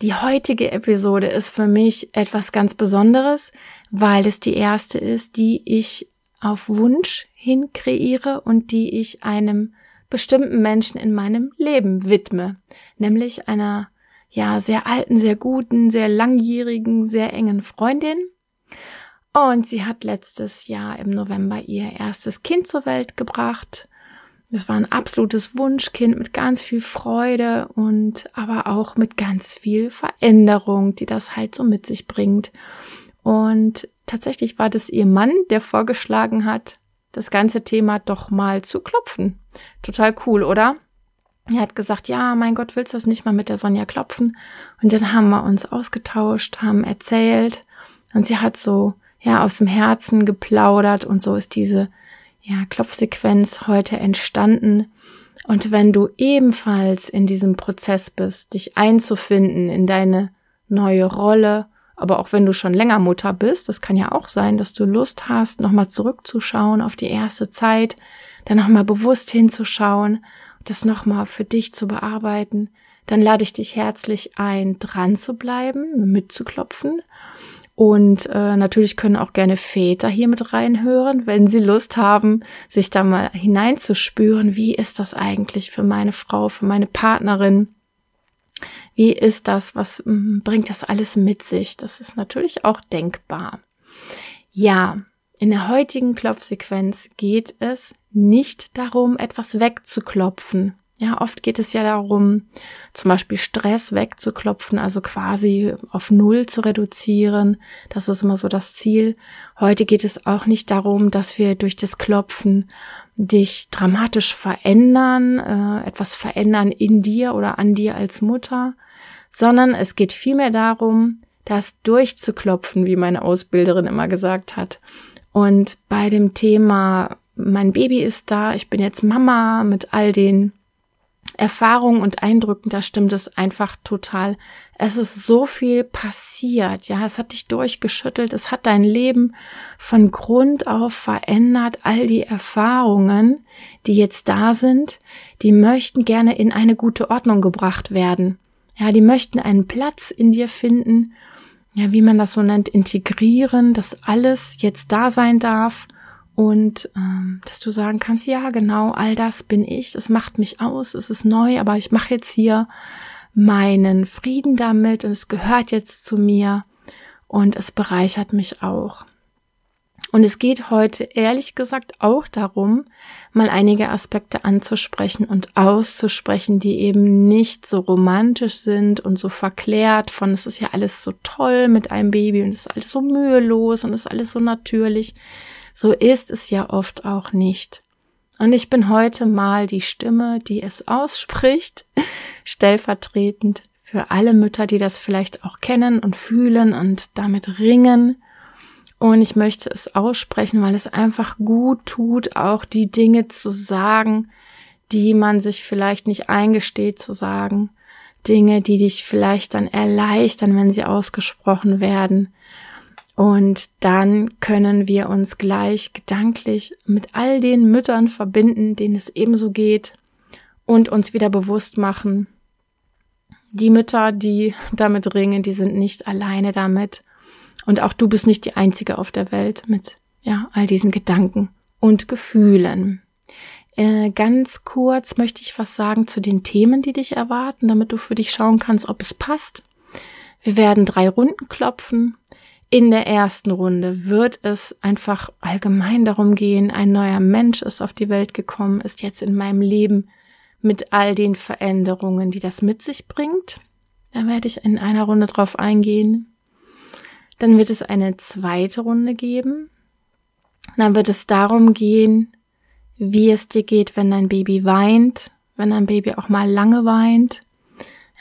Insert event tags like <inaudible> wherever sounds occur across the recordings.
Die heutige Episode ist für mich etwas ganz Besonderes, weil es die erste ist, die ich auf Wunsch hin kreiere und die ich einem bestimmten Menschen in meinem Leben widme, nämlich einer ja sehr alten, sehr guten, sehr langjährigen, sehr engen Freundin. Und sie hat letztes Jahr im November ihr erstes Kind zur Welt gebracht das war ein absolutes Wunschkind mit ganz viel Freude und aber auch mit ganz viel Veränderung, die das halt so mit sich bringt. Und tatsächlich war das ihr Mann, der vorgeschlagen hat, das ganze Thema doch mal zu klopfen. Total cool, oder? Er hat gesagt, ja, mein Gott, willst du das nicht mal mit der Sonja klopfen? Und dann haben wir uns ausgetauscht, haben erzählt und sie hat so, ja, aus dem Herzen geplaudert und so ist diese ja, Klopfsequenz heute entstanden. Und wenn du ebenfalls in diesem Prozess bist, dich einzufinden in deine neue Rolle, aber auch wenn du schon länger Mutter bist, das kann ja auch sein, dass du Lust hast, nochmal zurückzuschauen auf die erste Zeit, dann nochmal bewusst hinzuschauen, das nochmal für dich zu bearbeiten, dann lade ich dich herzlich ein, dran zu bleiben, mitzuklopfen und äh, natürlich können auch gerne Väter hier mit reinhören, wenn sie Lust haben, sich da mal hineinzuspüren, wie ist das eigentlich für meine Frau, für meine Partnerin? Wie ist das? Was hm, bringt das alles mit sich? Das ist natürlich auch denkbar. Ja, in der heutigen Klopfsequenz geht es nicht darum, etwas wegzuklopfen. Ja, oft geht es ja darum, zum Beispiel Stress wegzuklopfen, also quasi auf Null zu reduzieren. Das ist immer so das Ziel. Heute geht es auch nicht darum, dass wir durch das Klopfen dich dramatisch verändern, äh, etwas verändern in dir oder an dir als Mutter, sondern es geht vielmehr darum, das durchzuklopfen, wie meine Ausbilderin immer gesagt hat. Und bei dem Thema, mein Baby ist da, ich bin jetzt Mama mit all den Erfahrungen und Eindrücken, da stimmt es einfach total. Es ist so viel passiert, ja, es hat dich durchgeschüttelt, es hat dein Leben von Grund auf verändert. All die Erfahrungen, die jetzt da sind, die möchten gerne in eine gute Ordnung gebracht werden. Ja, die möchten einen Platz in dir finden, ja, wie man das so nennt, integrieren, dass alles jetzt da sein darf und ähm, dass du sagen kannst, ja, genau, all das bin ich, das macht mich aus, es ist neu, aber ich mache jetzt hier meinen Frieden damit und es gehört jetzt zu mir und es bereichert mich auch. Und es geht heute ehrlich gesagt auch darum, mal einige Aspekte anzusprechen und auszusprechen, die eben nicht so romantisch sind und so verklärt von, es ist ja alles so toll mit einem Baby und es ist alles so mühelos und es ist alles so natürlich, so ist es ja oft auch nicht. Und ich bin heute mal die Stimme, die es ausspricht, <laughs> stellvertretend für alle Mütter, die das vielleicht auch kennen und fühlen und damit ringen. Und ich möchte es aussprechen, weil es einfach gut tut, auch die Dinge zu sagen, die man sich vielleicht nicht eingesteht zu sagen. Dinge, die dich vielleicht dann erleichtern, wenn sie ausgesprochen werden. Und dann können wir uns gleich gedanklich mit all den Müttern verbinden, denen es ebenso geht und uns wieder bewusst machen, die Mütter, die damit ringen, die sind nicht alleine damit. Und auch du bist nicht die einzige auf der Welt mit, ja, all diesen Gedanken und Gefühlen. Äh, ganz kurz möchte ich was sagen zu den Themen, die dich erwarten, damit du für dich schauen kannst, ob es passt. Wir werden drei Runden klopfen. In der ersten Runde wird es einfach allgemein darum gehen, ein neuer Mensch ist auf die Welt gekommen, ist jetzt in meinem Leben mit all den Veränderungen, die das mit sich bringt. Da werde ich in einer Runde drauf eingehen. Dann wird es eine zweite Runde geben. Dann wird es darum gehen, wie es dir geht, wenn dein Baby weint, wenn dein Baby auch mal lange weint.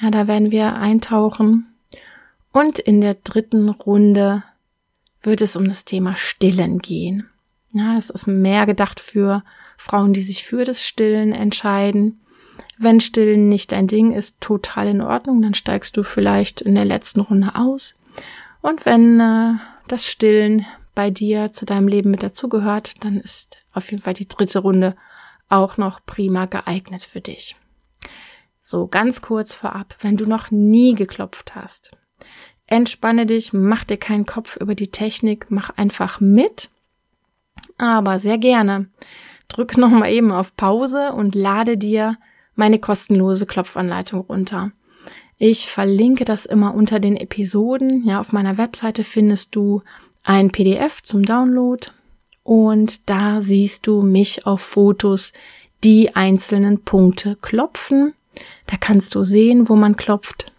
Ja, da werden wir eintauchen. Und in der dritten Runde wird es um das Thema Stillen gehen. Ja, es ist mehr gedacht für Frauen, die sich für das Stillen entscheiden. Wenn Stillen nicht dein Ding ist, total in Ordnung, dann steigst du vielleicht in der letzten Runde aus. Und wenn äh, das Stillen bei dir zu deinem Leben mit dazugehört, dann ist auf jeden Fall die dritte Runde auch noch prima geeignet für dich. So, ganz kurz vorab, wenn du noch nie geklopft hast, entspanne dich, mach dir keinen Kopf über die Technik, mach einfach mit. Aber sehr gerne drück nochmal eben auf Pause und lade dir meine kostenlose Klopfanleitung runter. Ich verlinke das immer unter den Episoden. Ja, auf meiner Webseite findest du ein PDF zum Download und da siehst du mich auf Fotos die einzelnen Punkte klopfen. Da kannst du sehen, wo man klopft.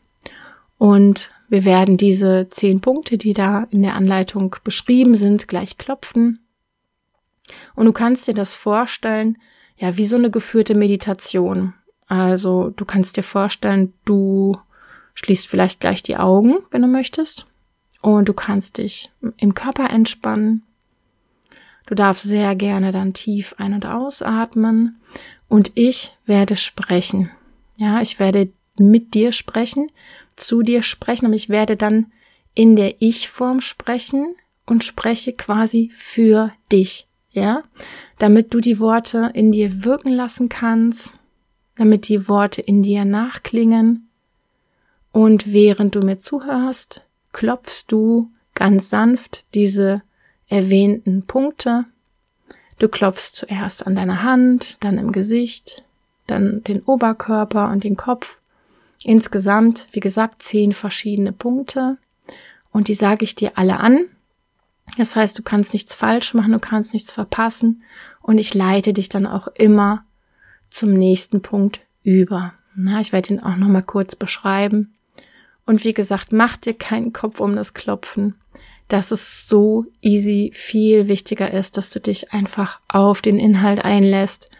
Und wir werden diese zehn Punkte, die da in der Anleitung beschrieben sind, gleich klopfen. Und du kannst dir das vorstellen, ja, wie so eine geführte Meditation. Also du kannst dir vorstellen, du schließt vielleicht gleich die Augen, wenn du möchtest. Und du kannst dich im Körper entspannen. Du darfst sehr gerne dann tief ein- und ausatmen. Und ich werde sprechen. Ja, ich werde mit dir sprechen, zu dir sprechen, und ich werde dann in der Ich-Form sprechen und spreche quasi für dich ja, damit du die Worte in dir wirken lassen kannst, damit die Worte in dir nachklingen. Und während du mir zuhörst, klopfst du ganz sanft diese erwähnten Punkte. Du klopfst zuerst an deiner Hand, dann im Gesicht, dann den Oberkörper und den Kopf. Insgesamt, wie gesagt, zehn verschiedene Punkte. Und die sage ich dir alle an das heißt, du kannst nichts falsch machen, du kannst nichts verpassen und ich leite dich dann auch immer zum nächsten Punkt über. Na, ich werde ihn auch nochmal kurz beschreiben. Und wie gesagt, mach dir keinen Kopf um das Klopfen, dass es so easy viel wichtiger ist, dass du dich einfach auf den Inhalt einlässt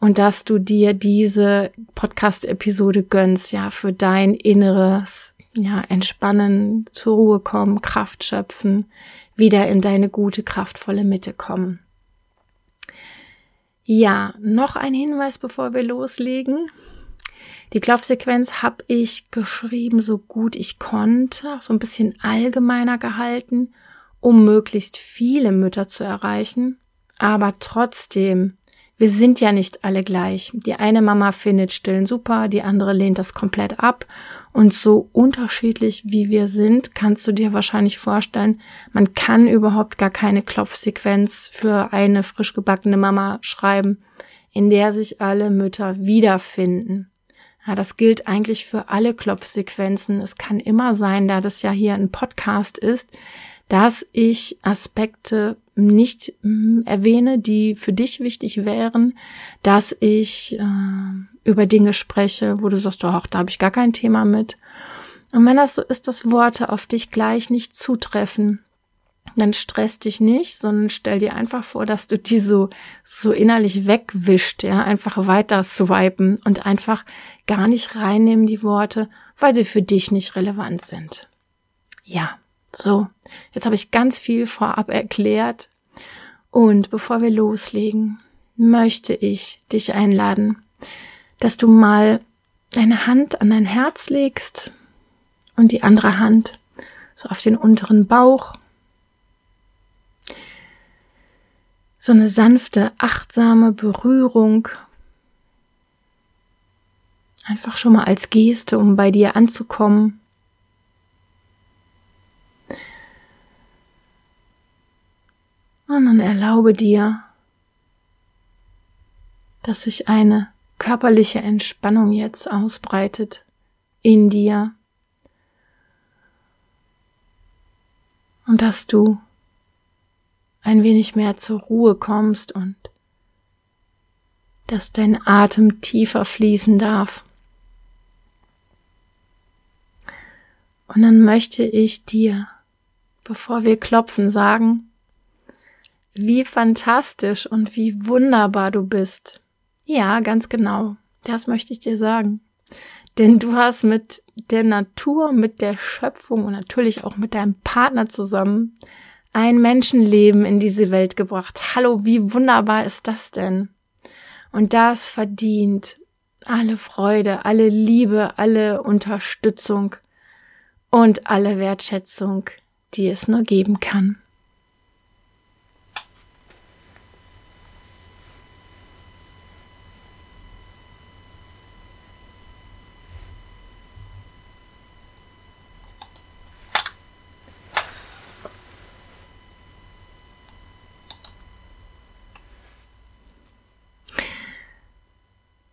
und dass du dir diese Podcast-Episode gönnst, ja, für dein inneres, ja, entspannen, zur Ruhe kommen, Kraft schöpfen, wieder in deine gute, kraftvolle Mitte kommen. Ja, noch ein Hinweis, bevor wir loslegen. Die Klopfsequenz habe ich geschrieben, so gut ich konnte, so ein bisschen allgemeiner gehalten, um möglichst viele Mütter zu erreichen. Aber trotzdem wir sind ja nicht alle gleich. Die eine Mama findet Stillen super, die andere lehnt das komplett ab. Und so unterschiedlich wie wir sind, kannst du dir wahrscheinlich vorstellen, man kann überhaupt gar keine Klopfsequenz für eine frisch gebackene Mama schreiben, in der sich alle Mütter wiederfinden. Ja, das gilt eigentlich für alle Klopfsequenzen. Es kann immer sein, da das ja hier ein Podcast ist, dass ich Aspekte nicht äh, erwähne, die für dich wichtig wären, dass ich äh, über Dinge spreche, wo du sagst, oh, da habe ich gar kein Thema mit. Und wenn das so ist, dass Worte auf dich gleich nicht zutreffen, dann stress dich nicht, sondern stell dir einfach vor, dass du die so, so innerlich wegwischt, ja, einfach weiter swipen und einfach gar nicht reinnehmen, die Worte, weil sie für dich nicht relevant sind. Ja, so. Jetzt habe ich ganz viel vorab erklärt. Und bevor wir loslegen, möchte ich dich einladen, dass du mal deine Hand an dein Herz legst und die andere Hand so auf den unteren Bauch. So eine sanfte, achtsame Berührung. Einfach schon mal als Geste, um bei dir anzukommen. Und dann erlaube dir, dass sich eine körperliche Entspannung jetzt ausbreitet in dir und dass du ein wenig mehr zur Ruhe kommst und dass dein Atem tiefer fließen darf. Und dann möchte ich dir, bevor wir klopfen, sagen, wie fantastisch und wie wunderbar du bist. Ja, ganz genau. Das möchte ich dir sagen. Denn du hast mit der Natur, mit der Schöpfung und natürlich auch mit deinem Partner zusammen ein Menschenleben in diese Welt gebracht. Hallo, wie wunderbar ist das denn? Und das verdient alle Freude, alle Liebe, alle Unterstützung und alle Wertschätzung, die es nur geben kann.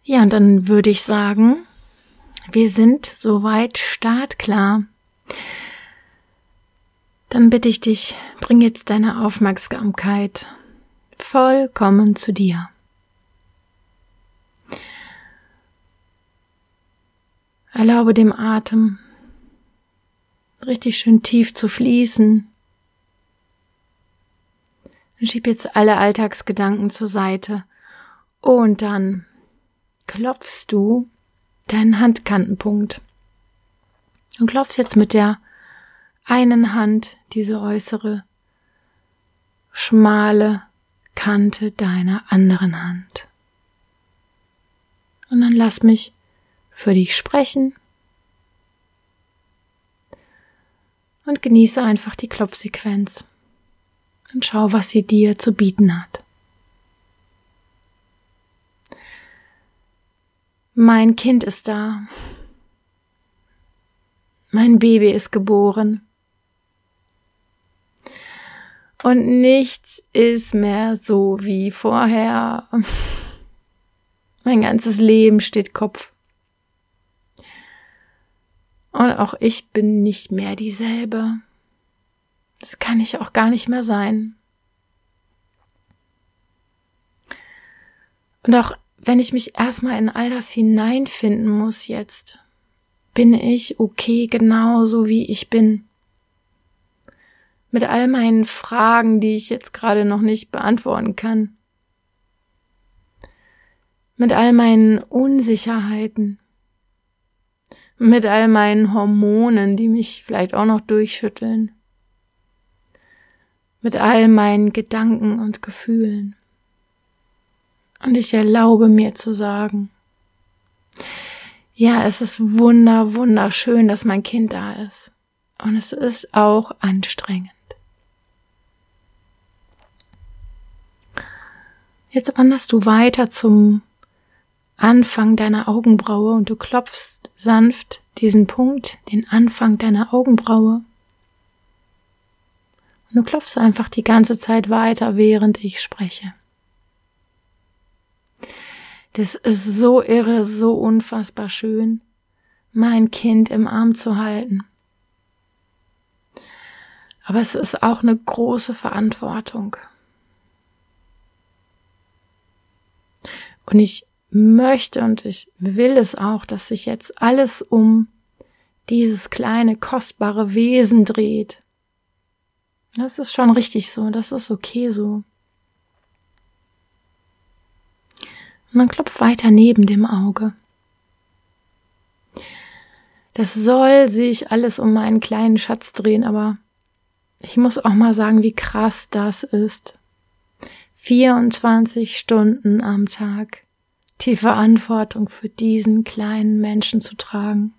Ja, und dann würde ich sagen, wir sind soweit startklar. Dann bitte ich dich, bring jetzt deine Aufmerksamkeit vollkommen zu dir. Erlaube dem Atem richtig schön tief zu fließen. Und schieb jetzt alle Alltagsgedanken zur Seite. Und dann klopfst du deinen Handkantenpunkt. Und klopfst jetzt mit der einen Hand diese äußere schmale Kante deiner anderen Hand. Und dann lass mich für dich sprechen und genieße einfach die Klopfsequenz und schau, was sie dir zu bieten hat. Mein Kind ist da. Mein Baby ist geboren. Und nichts ist mehr so wie vorher. Mein ganzes Leben steht Kopf. Und auch ich bin nicht mehr dieselbe. Das kann ich auch gar nicht mehr sein. Und auch wenn ich mich erstmal in all das hineinfinden muss jetzt, bin ich okay genauso wie ich bin. Mit all meinen Fragen, die ich jetzt gerade noch nicht beantworten kann. Mit all meinen Unsicherheiten. Mit all meinen Hormonen, die mich vielleicht auch noch durchschütteln. Mit all meinen Gedanken und Gefühlen. Und ich erlaube mir zu sagen, ja, es ist wunder, wunderschön, dass mein Kind da ist. Und es ist auch anstrengend. Jetzt wanderst du weiter zum Anfang deiner Augenbraue und du klopfst sanft diesen Punkt, den Anfang deiner Augenbraue. Und du klopfst einfach die ganze Zeit weiter, während ich spreche. Das ist so irre, so unfassbar schön, mein Kind im Arm zu halten. Aber es ist auch eine große Verantwortung. Und ich möchte und ich will es auch, dass sich jetzt alles um dieses kleine, kostbare Wesen dreht. Das ist schon richtig so, das ist okay so. Und dann klopft weiter neben dem Auge. Das soll sich alles um meinen kleinen Schatz drehen, aber ich muss auch mal sagen, wie krass das ist. 24 Stunden am Tag die Verantwortung für diesen kleinen Menschen zu tragen.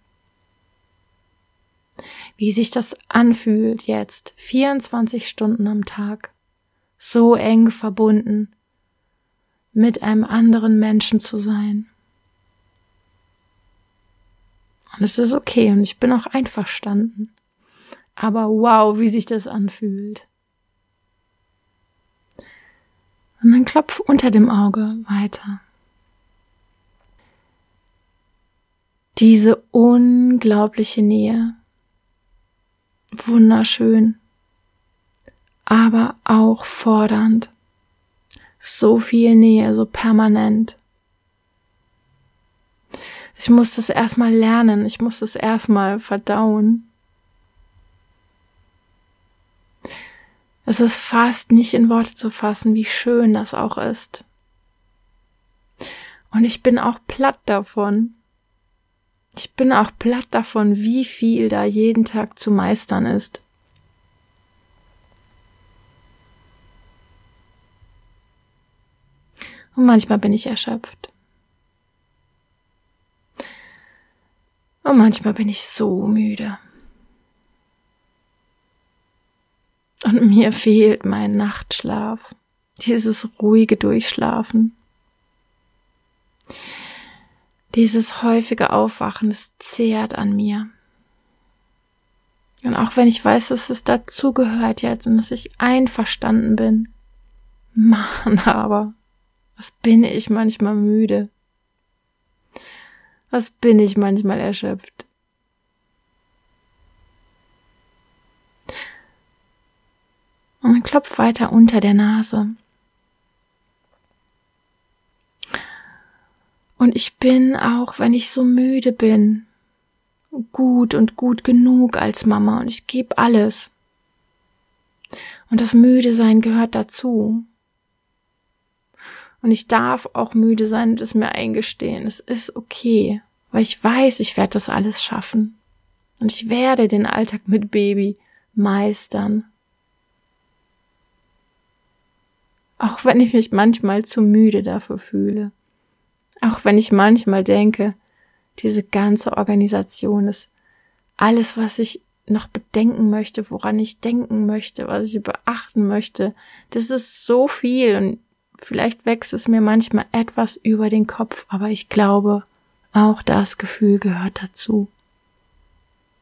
Wie sich das anfühlt jetzt, 24 Stunden am Tag, so eng verbunden mit einem anderen Menschen zu sein. Und es ist okay und ich bin auch einverstanden. Aber wow, wie sich das anfühlt. Und dann klopf unter dem Auge weiter. Diese unglaubliche Nähe. Wunderschön. Aber auch fordernd so viel Nähe, so permanent. Ich muss das erstmal lernen, ich muss das erstmal verdauen. Es ist fast nicht in Worte zu fassen, wie schön das auch ist. Und ich bin auch platt davon. Ich bin auch platt davon, wie viel da jeden Tag zu meistern ist. Und manchmal bin ich erschöpft. Und manchmal bin ich so müde. Und mir fehlt mein Nachtschlaf, dieses ruhige Durchschlafen. Dieses häufige Aufwachen, es zehrt an mir. Und auch wenn ich weiß, dass es dazugehört jetzt und dass ich einverstanden bin, <laughs> Mann aber, was bin ich manchmal müde? Was bin ich manchmal erschöpft? Und man klopft weiter unter der Nase. Und ich bin, auch wenn ich so müde bin, gut und gut genug als Mama und ich gebe alles. Und das Müde sein gehört dazu. Und ich darf auch müde sein und es mir eingestehen. Es ist okay, weil ich weiß, ich werde das alles schaffen. Und ich werde den Alltag mit Baby meistern. Auch wenn ich mich manchmal zu müde dafür fühle. Auch wenn ich manchmal denke, diese ganze Organisation ist alles, was ich noch bedenken möchte, woran ich denken möchte, was ich beachten möchte. Das ist so viel und Vielleicht wächst es mir manchmal etwas über den Kopf, aber ich glaube, auch das Gefühl gehört dazu.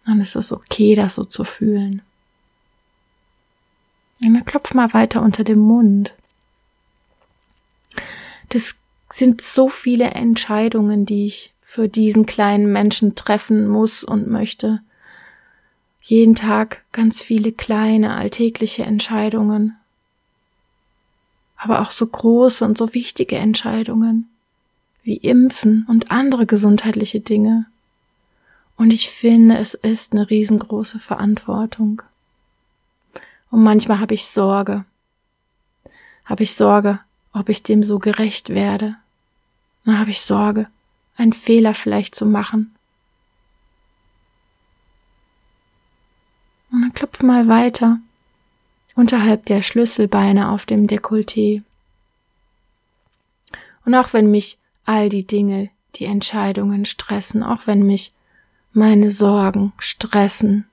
Und es ist okay, das so zu fühlen. Und dann klopf mal weiter unter dem Mund. Das sind so viele Entscheidungen, die ich für diesen kleinen Menschen treffen muss und möchte. Jeden Tag ganz viele kleine alltägliche Entscheidungen aber auch so große und so wichtige Entscheidungen wie Impfen und andere gesundheitliche Dinge. Und ich finde, es ist eine riesengroße Verantwortung. Und manchmal habe ich Sorge. Habe ich Sorge, ob ich dem so gerecht werde. Dann habe ich Sorge, einen Fehler vielleicht zu machen. Und dann klopf mal weiter unterhalb der Schlüsselbeine auf dem Dekolleté. Und auch wenn mich all die Dinge, die Entscheidungen stressen, auch wenn mich meine Sorgen stressen,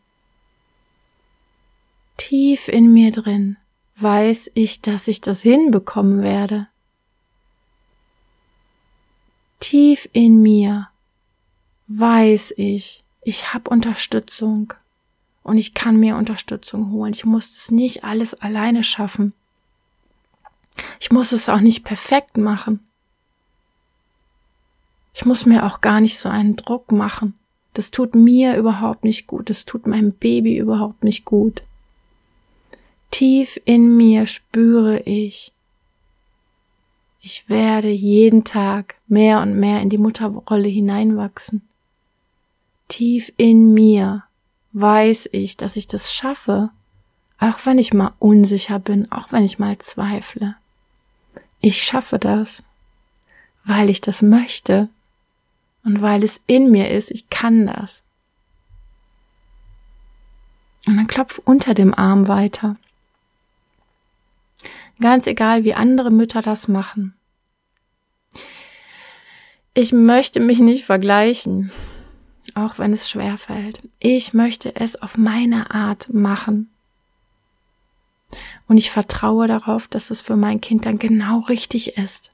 tief in mir drin weiß ich, dass ich das hinbekommen werde. Tief in mir weiß ich, ich habe Unterstützung und ich kann mir Unterstützung holen. Ich muss es nicht alles alleine schaffen. Ich muss es auch nicht perfekt machen. Ich muss mir auch gar nicht so einen Druck machen. Das tut mir überhaupt nicht gut. Das tut meinem Baby überhaupt nicht gut. Tief in mir spüre ich, ich werde jeden Tag mehr und mehr in die Mutterrolle hineinwachsen. Tief in mir weiß ich, dass ich das schaffe, auch wenn ich mal unsicher bin, auch wenn ich mal zweifle. Ich schaffe das, weil ich das möchte und weil es in mir ist, ich kann das. Und dann klopf unter dem Arm weiter. Ganz egal, wie andere Mütter das machen. Ich möchte mich nicht vergleichen auch wenn es schwer fällt. Ich möchte es auf meine Art machen. Und ich vertraue darauf, dass es für mein Kind dann genau richtig ist.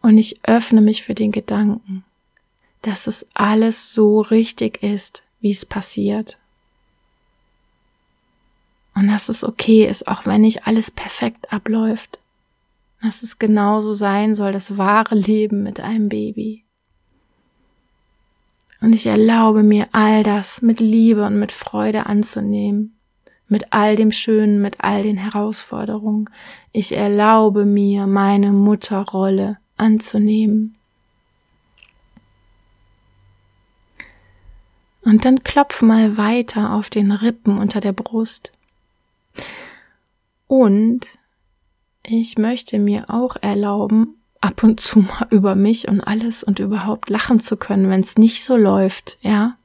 Und ich öffne mich für den Gedanken, dass es alles so richtig ist, wie es passiert. Und dass es okay ist, auch wenn nicht alles perfekt abläuft. Dass es genauso sein soll, das wahre Leben mit einem Baby. Und ich erlaube mir all das mit Liebe und mit Freude anzunehmen. Mit all dem Schönen, mit all den Herausforderungen. Ich erlaube mir, meine Mutterrolle anzunehmen. Und dann klopf mal weiter auf den Rippen unter der Brust. Und ich möchte mir auch erlauben, ab und zu mal über mich und alles und überhaupt lachen zu können, wenn es nicht so läuft, ja?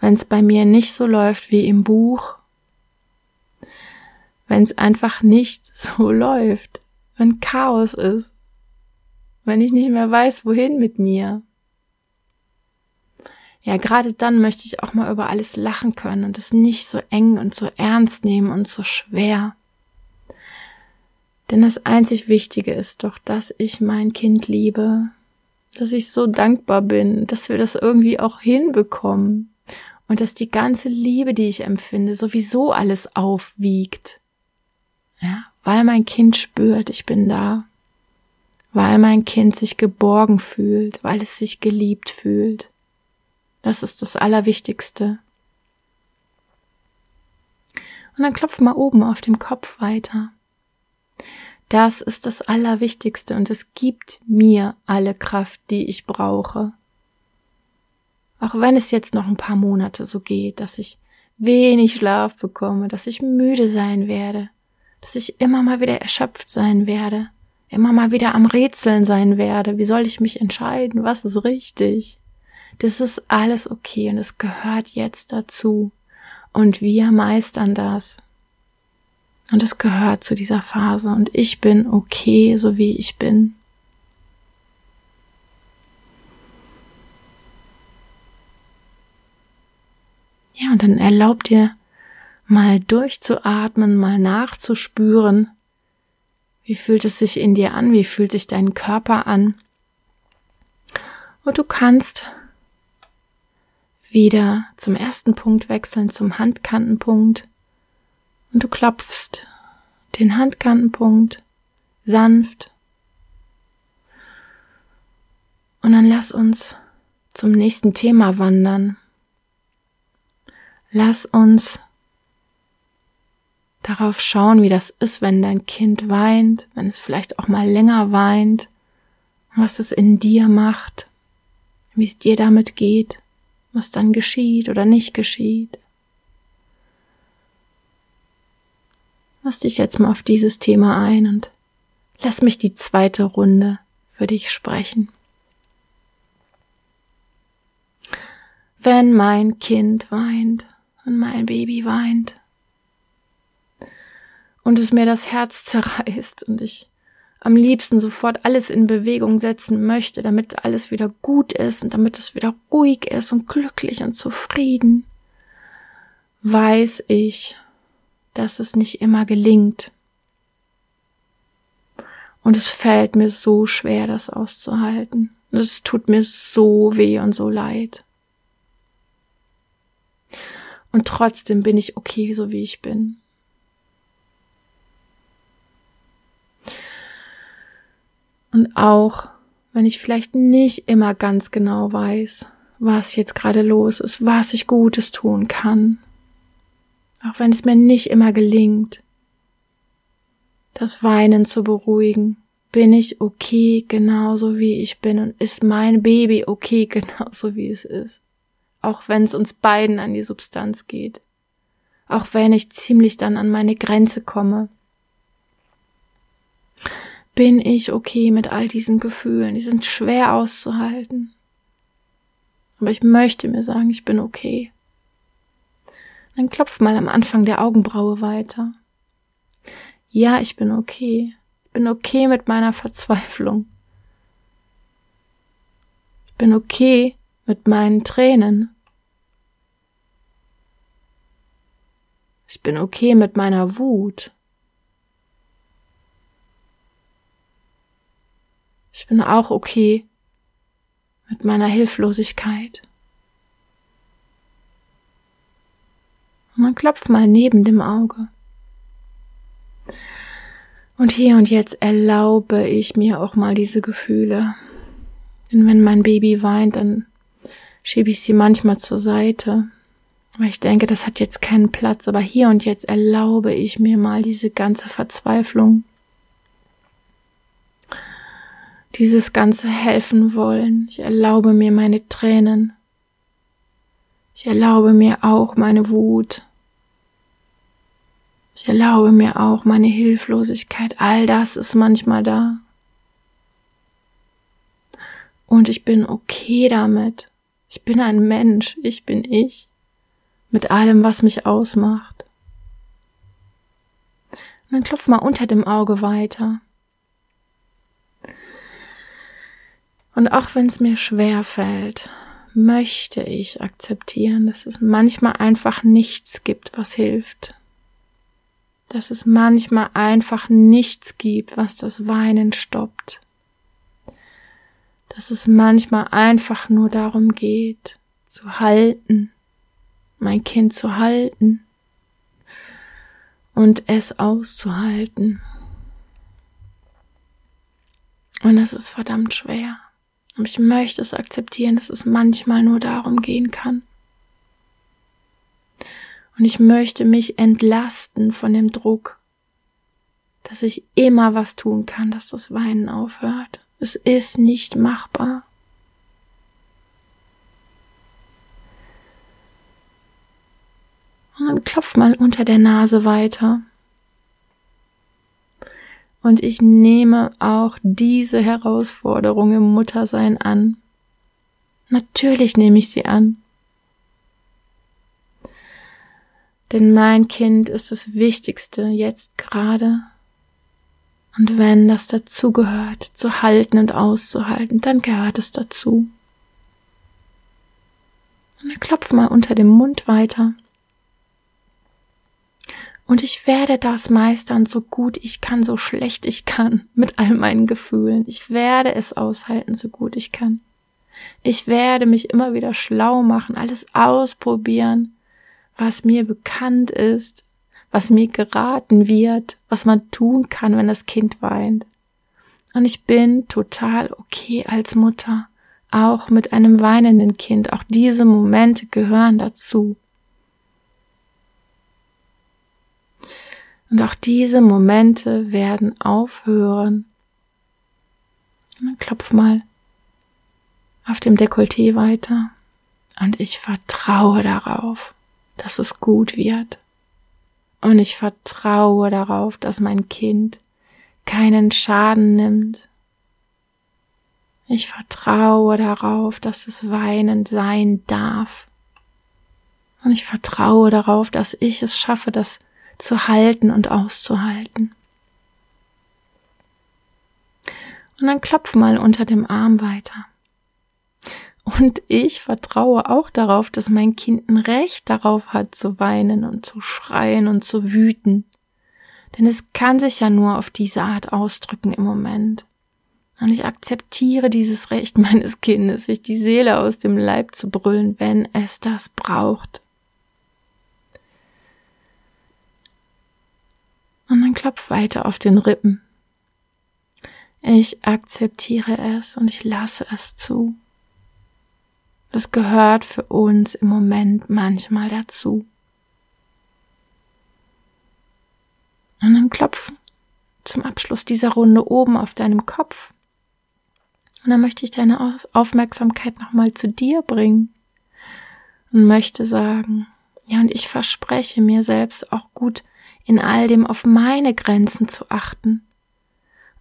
Wenn es bei mir nicht so läuft wie im Buch, wenn es einfach nicht <laughs> so läuft, wenn Chaos ist, wenn ich nicht mehr weiß, wohin mit mir. Ja, gerade dann möchte ich auch mal über alles lachen können und es nicht so eng und so ernst nehmen und so schwer. Denn das einzig Wichtige ist doch, dass ich mein Kind liebe, dass ich so dankbar bin, dass wir das irgendwie auch hinbekommen und dass die ganze Liebe, die ich empfinde, sowieso alles aufwiegt. Ja, weil mein Kind spürt, ich bin da, weil mein Kind sich geborgen fühlt, weil es sich geliebt fühlt. Das ist das Allerwichtigste. Und dann klopf mal oben auf dem Kopf weiter. Das ist das Allerwichtigste und es gibt mir alle Kraft, die ich brauche. Auch wenn es jetzt noch ein paar Monate so geht, dass ich wenig Schlaf bekomme, dass ich müde sein werde, dass ich immer mal wieder erschöpft sein werde, immer mal wieder am Rätseln sein werde. Wie soll ich mich entscheiden? Was ist richtig? Das ist alles okay und es gehört jetzt dazu. Und wir meistern das. Und es gehört zu dieser Phase und ich bin okay, so wie ich bin. Ja, und dann erlaubt dir mal durchzuatmen, mal nachzuspüren. Wie fühlt es sich in dir an? Wie fühlt sich dein Körper an? Und du kannst wieder zum ersten Punkt wechseln, zum Handkantenpunkt und du klopfst den Handkantenpunkt sanft. Und dann lass uns zum nächsten Thema wandern. Lass uns darauf schauen, wie das ist, wenn dein Kind weint, wenn es vielleicht auch mal länger weint, was es in dir macht, wie es dir damit geht, was dann geschieht oder nicht geschieht. Lass dich jetzt mal auf dieses Thema ein und lass mich die zweite Runde für dich sprechen. Wenn mein Kind weint und mein Baby weint und es mir das Herz <laughs> zerreißt und ich am liebsten sofort alles in Bewegung setzen möchte, damit alles wieder gut ist und damit es wieder ruhig ist und glücklich und zufrieden, weiß ich, dass es nicht immer gelingt. Und es fällt mir so schwer, das auszuhalten. Es tut mir so weh und so leid. Und trotzdem bin ich okay, so wie ich bin. Und auch, wenn ich vielleicht nicht immer ganz genau weiß, was jetzt gerade los ist, was ich Gutes tun kann, auch wenn es mir nicht immer gelingt, das Weinen zu beruhigen, bin ich okay genauso wie ich bin und ist mein Baby okay <laughs> genauso wie es ist. Auch wenn es uns beiden an die Substanz geht. Auch wenn ich ziemlich dann an meine Grenze komme. Bin ich okay mit all diesen Gefühlen? Die sind schwer auszuhalten. Aber ich möchte mir sagen, ich bin okay. Dann klopf mal am Anfang der Augenbraue weiter. Ja, ich bin okay. Ich bin okay mit meiner Verzweiflung. Ich bin okay mit meinen Tränen. Ich bin okay mit meiner Wut. Ich bin auch okay mit meiner Hilflosigkeit. Man klopft mal neben dem Auge. Und hier und jetzt erlaube ich mir auch mal diese Gefühle. Denn wenn mein Baby weint, dann schiebe ich sie manchmal zur Seite. Weil ich denke, das hat jetzt keinen Platz. Aber hier und jetzt erlaube ich mir mal diese ganze Verzweiflung. Dieses ganze helfen wollen. Ich erlaube mir meine Tränen. Ich erlaube mir auch meine Wut. Ich erlaube mir auch meine Hilflosigkeit. All das ist manchmal da. Und ich bin okay damit. Ich bin ein Mensch. Ich bin ich. Mit allem, was mich ausmacht. Und dann klopf mal unter dem Auge weiter. Und auch wenn es mir schwer fällt, möchte ich akzeptieren, dass es manchmal einfach nichts gibt, was hilft. Dass es manchmal einfach nichts gibt, was das Weinen stoppt. Dass es manchmal einfach nur darum geht, zu halten, mein Kind zu halten und es auszuhalten. Und es ist verdammt schwer. Und ich möchte es akzeptieren, dass es manchmal nur darum gehen kann. Und ich möchte mich entlasten von dem Druck, dass ich immer was tun kann, dass das Weinen aufhört. Es ist nicht machbar. Und dann klopf mal unter der Nase weiter. Und ich nehme auch diese Herausforderung im Muttersein an. Natürlich nehme ich sie an. Denn mein Kind ist das Wichtigste jetzt gerade. Und wenn das dazugehört, zu halten und auszuhalten, dann gehört es dazu. Und dann klopf mal unter dem Mund weiter. Und ich werde das meistern, so gut ich kann, so schlecht ich kann, mit all meinen Gefühlen. Ich werde es aushalten, so gut ich kann. Ich werde mich immer wieder schlau machen, alles ausprobieren, was mir bekannt ist, was mir geraten wird, was man tun kann, wenn das Kind weint. Und ich bin total okay als Mutter, auch mit einem weinenden Kind. Auch diese Momente gehören dazu. Und auch diese Momente werden aufhören. Klopf mal auf dem Dekolleté weiter. Und ich vertraue darauf, dass es gut wird. Und ich vertraue darauf, dass mein Kind keinen Schaden nimmt. Ich vertraue darauf, dass es weinend sein darf. Und ich vertraue darauf, dass ich es schaffe, das zu halten und auszuhalten. Und dann klopf mal unter dem Arm weiter. Und ich vertraue auch darauf, dass mein Kind ein Recht darauf hat, zu weinen und zu schreien und zu wüten. Denn es kann sich ja nur auf diese Art ausdrücken im Moment. Und ich akzeptiere dieses Recht <laughs> meines Kindes, sich die Seele aus dem Leib zu brüllen, wenn es das braucht. Und dann klopf weiter auf den Rippen. Ich akzeptiere es und ich lasse es zu. Das gehört für uns im Moment manchmal dazu. Und dann klopf zum Abschluss dieser Runde oben auf deinem Kopf. Und dann möchte ich deine Aufmerksamkeit nochmal zu dir bringen und möchte sagen, ja, und ich verspreche mir selbst auch gut in all dem auf meine Grenzen zu achten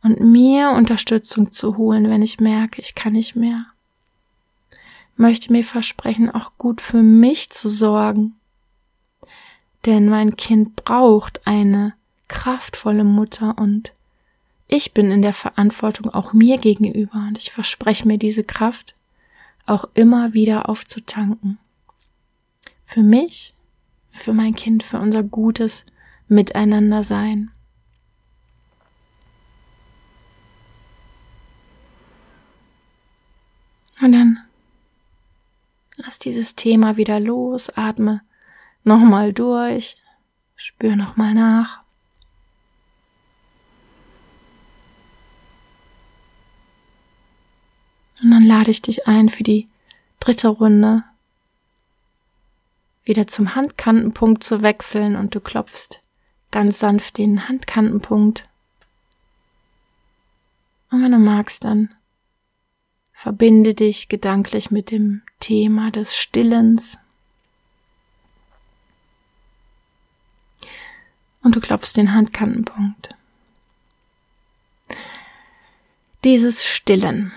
und mir Unterstützung zu holen, wenn ich merke, ich kann nicht mehr. Möchte mir versprechen, auch gut für mich zu sorgen. Denn mein Kind braucht eine kraftvolle Mutter und ich bin in der Verantwortung auch mir gegenüber und ich verspreche mir diese Kraft auch immer wieder aufzutanken. Für mich, für mein Kind, für unser gutes Miteinander sein. Und dann dieses Thema wieder los, atme nochmal durch, spür nochmal nach. Und dann lade ich dich ein für die dritte Runde wieder zum Handkantenpunkt zu wechseln und du klopfst ganz sanft den Handkantenpunkt. Und wenn du magst, dann verbinde dich gedanklich mit dem Thema des Stillens. Und du klopfst den Handkantenpunkt. Dieses Stillen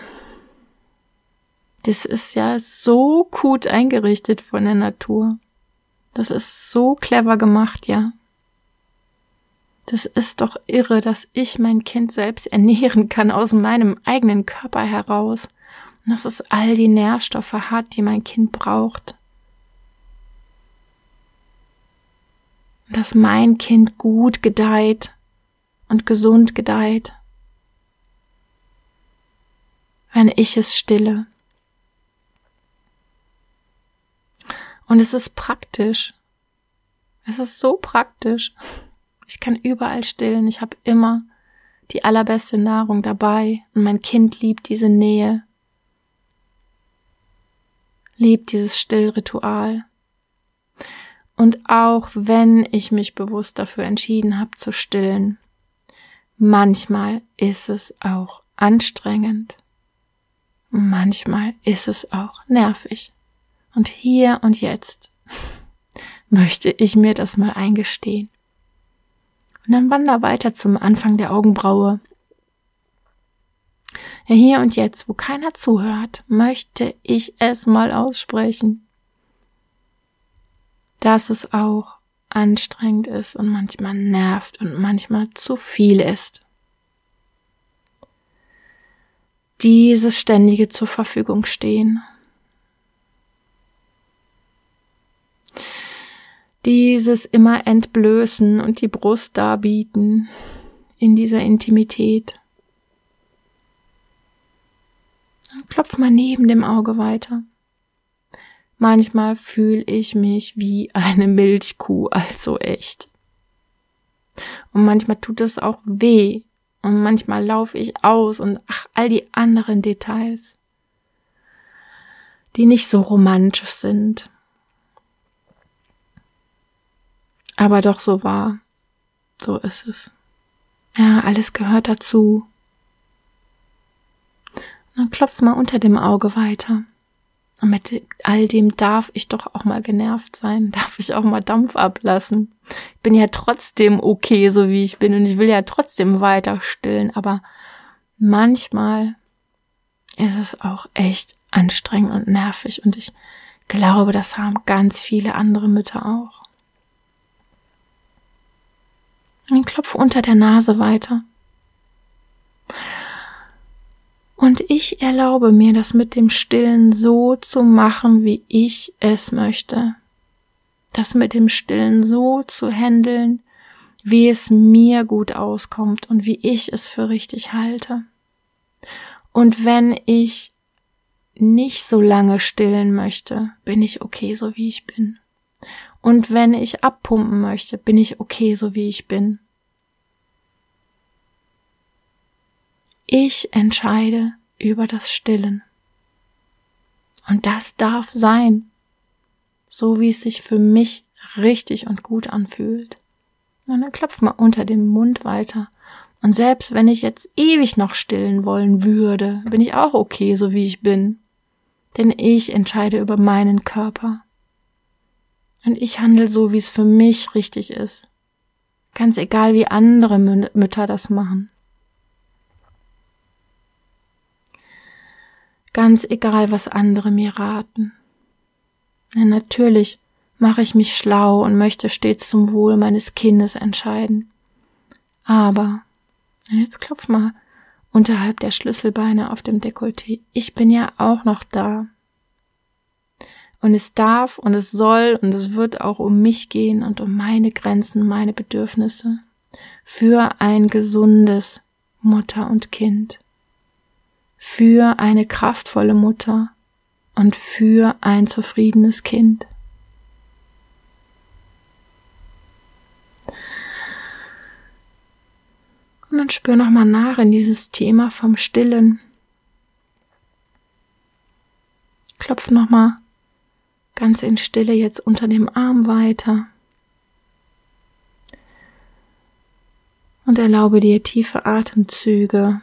Das ist ja so gut eingerichtet von der Natur. Das ist so clever gemacht, ja. Das ist doch irre, dass ich mein Kind selbst ernähren kann aus meinem eigenen Körper heraus. Und dass es all die Nährstoffe hat, die mein Kind braucht. dass mein Kind gut gedeiht und gesund gedeiht, wenn ich es stille. Und es ist praktisch. Es ist so praktisch. Ich kann überall stillen. Ich habe immer die allerbeste Nahrung dabei und mein Kind liebt diese Nähe, liebt dieses Stillritual. Und auch wenn ich mich bewusst dafür entschieden habe zu stillen, manchmal ist es auch anstrengend. Manchmal ist es auch nervig. Und hier und jetzt <laughs> möchte ich mir das mal eingestehen. Und dann wander weiter zum Anfang der Augenbraue. Hier und jetzt, wo keiner zuhört, möchte ich es mal aussprechen dass es auch anstrengend ist und manchmal nervt und manchmal zu viel ist. Dieses ständige zur Verfügung stehen. Dieses immer entblößen und die Brust darbieten in dieser Intimität. Klopf mal neben dem Auge weiter. Manchmal fühle ich mich wie eine Milchkuh, also echt. Und manchmal tut es auch weh. Und manchmal laufe ich aus und ach, all die anderen Details, die nicht so romantisch sind. Aber doch so wahr. So ist es. Ja, alles gehört dazu. Dann klopf mal unter dem Auge weiter. Und mit all dem darf ich doch auch mal genervt sein, <laughs> darf ich auch mal Dampf ablassen. Ich bin ja trotzdem okay, so wie ich bin und ich will ja trotzdem weiter stillen, aber manchmal ist es auch echt anstrengend und nervig und ich glaube, das haben ganz viele andere Mütter auch. Dann klopfe unter der Nase weiter. Und ich erlaube mir, das mit dem Stillen so zu machen, wie ich es möchte. Das mit dem Stillen so zu handeln, wie es mir gut auskommt und wie ich es für richtig halte. Und wenn ich nicht so lange stillen möchte, bin ich okay, so wie ich bin. Und wenn ich abpumpen möchte, bin ich okay, so wie ich bin. Ich entscheide über das Stillen. Und das darf sein, so wie es sich für mich richtig und gut anfühlt. Und dann klopf mal unter dem Mund weiter. Und selbst wenn ich jetzt ewig noch stillen wollen würde, bin ich auch okay, so wie ich bin. Denn ich entscheide über meinen Körper. Und ich handle so, wie es für mich richtig ist. Ganz egal, wie andere Mütter das machen. Ganz egal, was andere mir raten. Ja, natürlich mache ich mich schlau und möchte stets zum Wohl meines Kindes entscheiden. Aber, jetzt klopf mal unterhalb der Schlüsselbeine auf dem Dekolleté. Ich bin ja auch noch da. Und es darf und es soll und es wird auch um mich gehen und um meine Grenzen, meine Bedürfnisse. Für ein gesundes Mutter und Kind für eine kraftvolle Mutter und für ein zufriedenes Kind. Und dann spür nochmal nach in dieses Thema vom Stillen. Klopf nochmal ganz in Stille jetzt unter dem Arm weiter. Und erlaube dir tiefe Atemzüge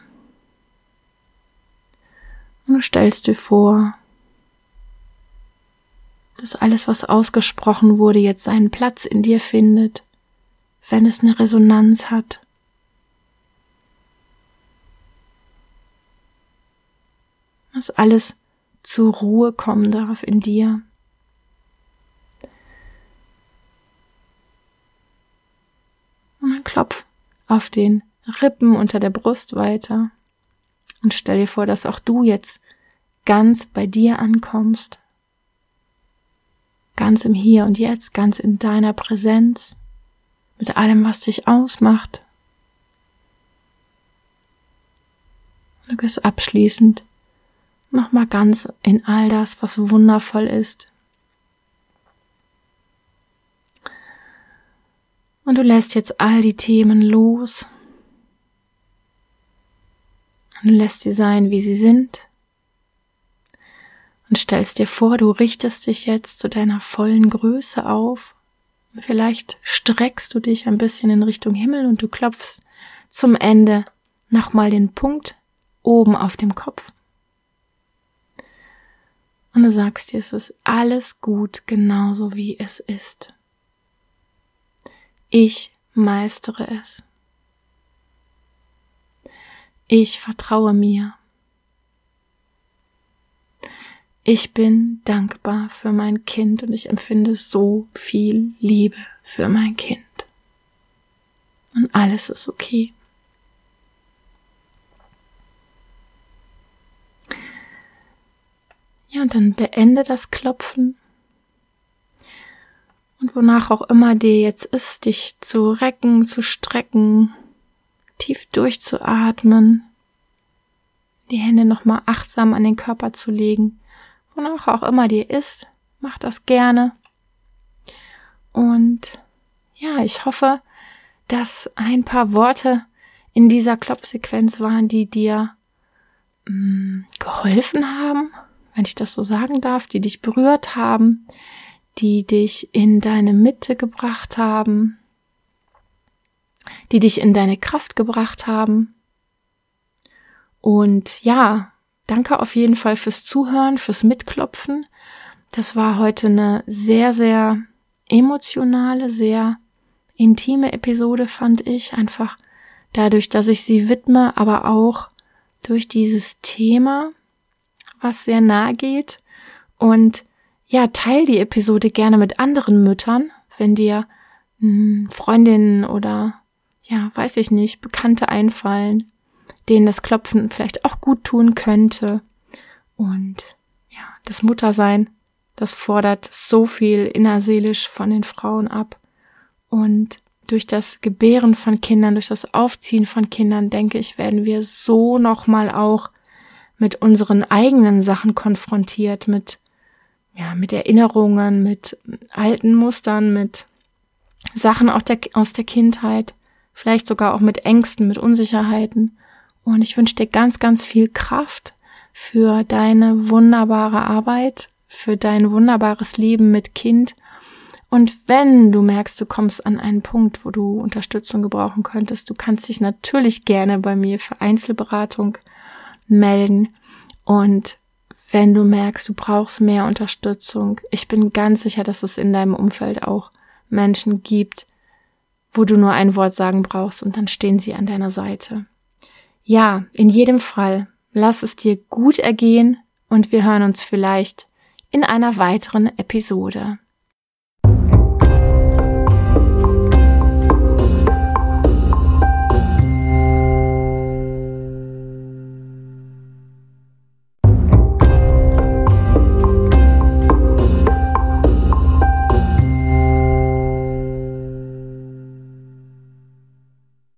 und du stellst dir vor, dass alles, was ausgesprochen wurde, jetzt seinen Platz in dir findet, wenn es eine Resonanz hat. Dass alles zur Ruhe kommen darf in dir. Und dann klopf auf den Rippen unter der Brust weiter und stell dir vor, dass auch du jetzt ganz bei dir ankommst, ganz im Hier und Jetzt, ganz in deiner Präsenz, mit allem, was dich ausmacht. Du gehst abschließend nochmal ganz in all das, was wundervoll ist. Und du lässt jetzt all die Themen los. Und lässt sie sein, wie sie sind. Und stellst dir vor, du richtest dich jetzt zu deiner vollen Größe auf. Vielleicht streckst du dich ein bisschen in Richtung Himmel und du klopfst zum Ende nochmal den Punkt oben auf dem Kopf. Und du sagst dir, es ist alles gut, genauso wie es ist. Ich meistere es. Ich vertraue mir. Ich bin dankbar für mein Kind und ich empfinde so viel Liebe für mein Kind. Und alles ist okay. Ja, und dann beende das Klopfen. Und wonach auch immer dir jetzt ist, dich zu recken, zu strecken, tief durchzuatmen, die Hände nochmal achtsam an den Körper zu legen, wonach auch immer dir ist, mach das gerne. Und ja, ich hoffe, dass ein paar Worte in dieser Klopfsequenz waren, die dir mh, mm, geholfen haben, wenn ich das so sagen darf, die dich berührt haben, die dich in deine Mitte gebracht haben, die dich in deine Kraft gebracht haben. Und ja, danke auf jeden Fall fürs Zuhören, fürs Mitklopfen. Das war heute eine sehr, sehr emotionale, sehr intime Episode, fand ich. Einfach dadurch, dass ich sie widme, aber auch durch dieses Thema, was sehr nahe geht. Und ja, teil die Episode gerne mit anderen Müttern, wenn dir hm, Freundinnen oder ja, weiß ich nicht, Bekannte einfallen, denen das Klopfen vielleicht auch gut tun könnte. Und ja, das Muttersein, das fordert so viel innerseelisch von den Frauen ab. Und durch das Gebären von Kindern, durch das Aufziehen von Kindern, denke ich, werden wir so nochmal auch mit unseren eigenen Sachen konfrontiert, mit, ja, mit Erinnerungen, mit alten Mustern, mit Sachen aus der, aus der Kindheit, vielleicht sogar auch mit Ängsten, mit Unsicherheiten. Und ich wünsche dir ganz, ganz viel Kraft für deine wunderbare Arbeit, für dein wunderbares Leben mit Kind. Und wenn du merkst, du kommst an einen Punkt, wo du Unterstützung gebrauchen könntest, du kannst dich natürlich gerne bei mir für Einzelberatung melden. Und wenn du merkst, du brauchst mehr Unterstützung, ich bin ganz sicher, dass es in deinem Umfeld auch Menschen gibt, wo du nur ein Wort sagen brauchst und dann stehen sie an deiner Seite. Ja, in jedem Fall, lass es dir gut ergehen und wir hören uns vielleicht in einer weiteren Episode.